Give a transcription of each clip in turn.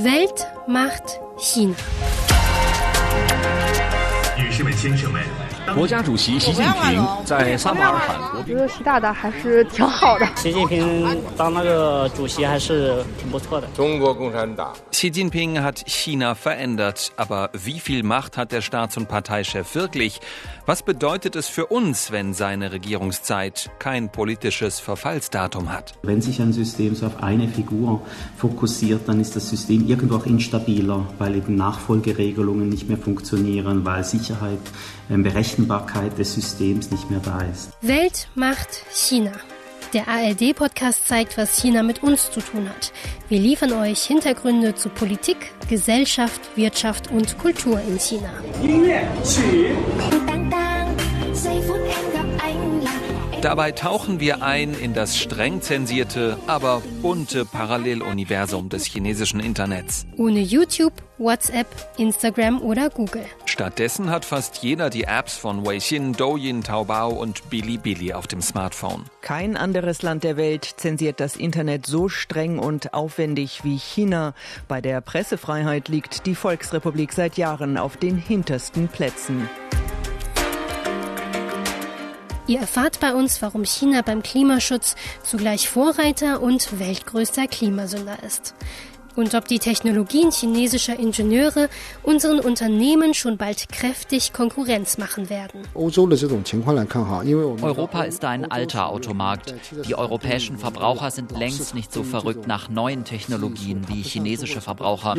Welt macht China. 女士们、先生们，国家主席习近平在撒马尔罕国觉得习大大还是挺好的。习近平当那个主席还是挺不错的。中国共产党 Xi Jinping hat China verändert, aber wie viel Macht hat der Staats- und Parteichef wirklich? Was bedeutet es für uns, wenn seine Regierungszeit kein politisches Verfallsdatum hat? Wenn sich ein System so auf eine Figur fokussiert, dann ist das System irgendwo auch instabiler, weil eben Nachfolgeregelungen nicht mehr funktionieren, weil Sicherheit, ähm, Berechenbarkeit des Systems nicht mehr da ist. Welt macht China. Der ARD-Podcast zeigt, was China mit uns zu tun hat. Wir liefern euch Hintergründe zu Politik, Gesellschaft, Wirtschaft und Kultur in China. Dabei tauchen wir ein in das streng zensierte, aber bunte Paralleluniversum des chinesischen Internets. Ohne YouTube, WhatsApp, Instagram oder Google. Stattdessen hat fast jeder die Apps von Weixin, Douyin, Taobao und Bilibili auf dem Smartphone. Kein anderes Land der Welt zensiert das Internet so streng und aufwendig wie China. Bei der Pressefreiheit liegt die Volksrepublik seit Jahren auf den hintersten Plätzen. Ihr erfahrt bei uns, warum China beim Klimaschutz zugleich Vorreiter und weltgrößter Klimasünder ist. Und ob die Technologien chinesischer Ingenieure unseren Unternehmen schon bald kräftig Konkurrenz machen werden. Europa ist ein alter Automarkt. Die europäischen Verbraucher sind längst nicht so verrückt nach neuen Technologien wie chinesische Verbraucher.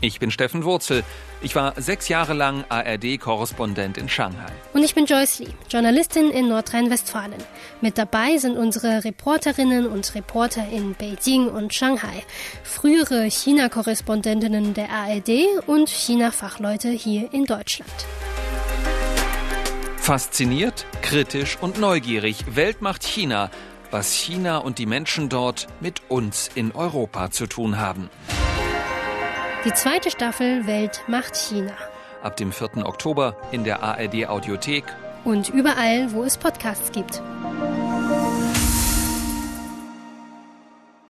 Ich bin Steffen Wurzel. Ich war sechs Jahre lang ARD-Korrespondent in Shanghai. Und ich bin Joyce Lee, Journalistin in Nordrhein-Westfalen. Mit dabei sind unsere Reporterinnen und Reporter in Beijing und Shanghai, frühere China-Korrespondentinnen der ARD und China-Fachleute hier in Deutschland. Fasziniert, kritisch und neugierig. Welt macht China. Was China und die Menschen dort mit uns in Europa zu tun haben. Die zweite Staffel Welt macht China. Ab dem 4. Oktober in der ARD Audiothek Und überall, wo es Podcasts gibt.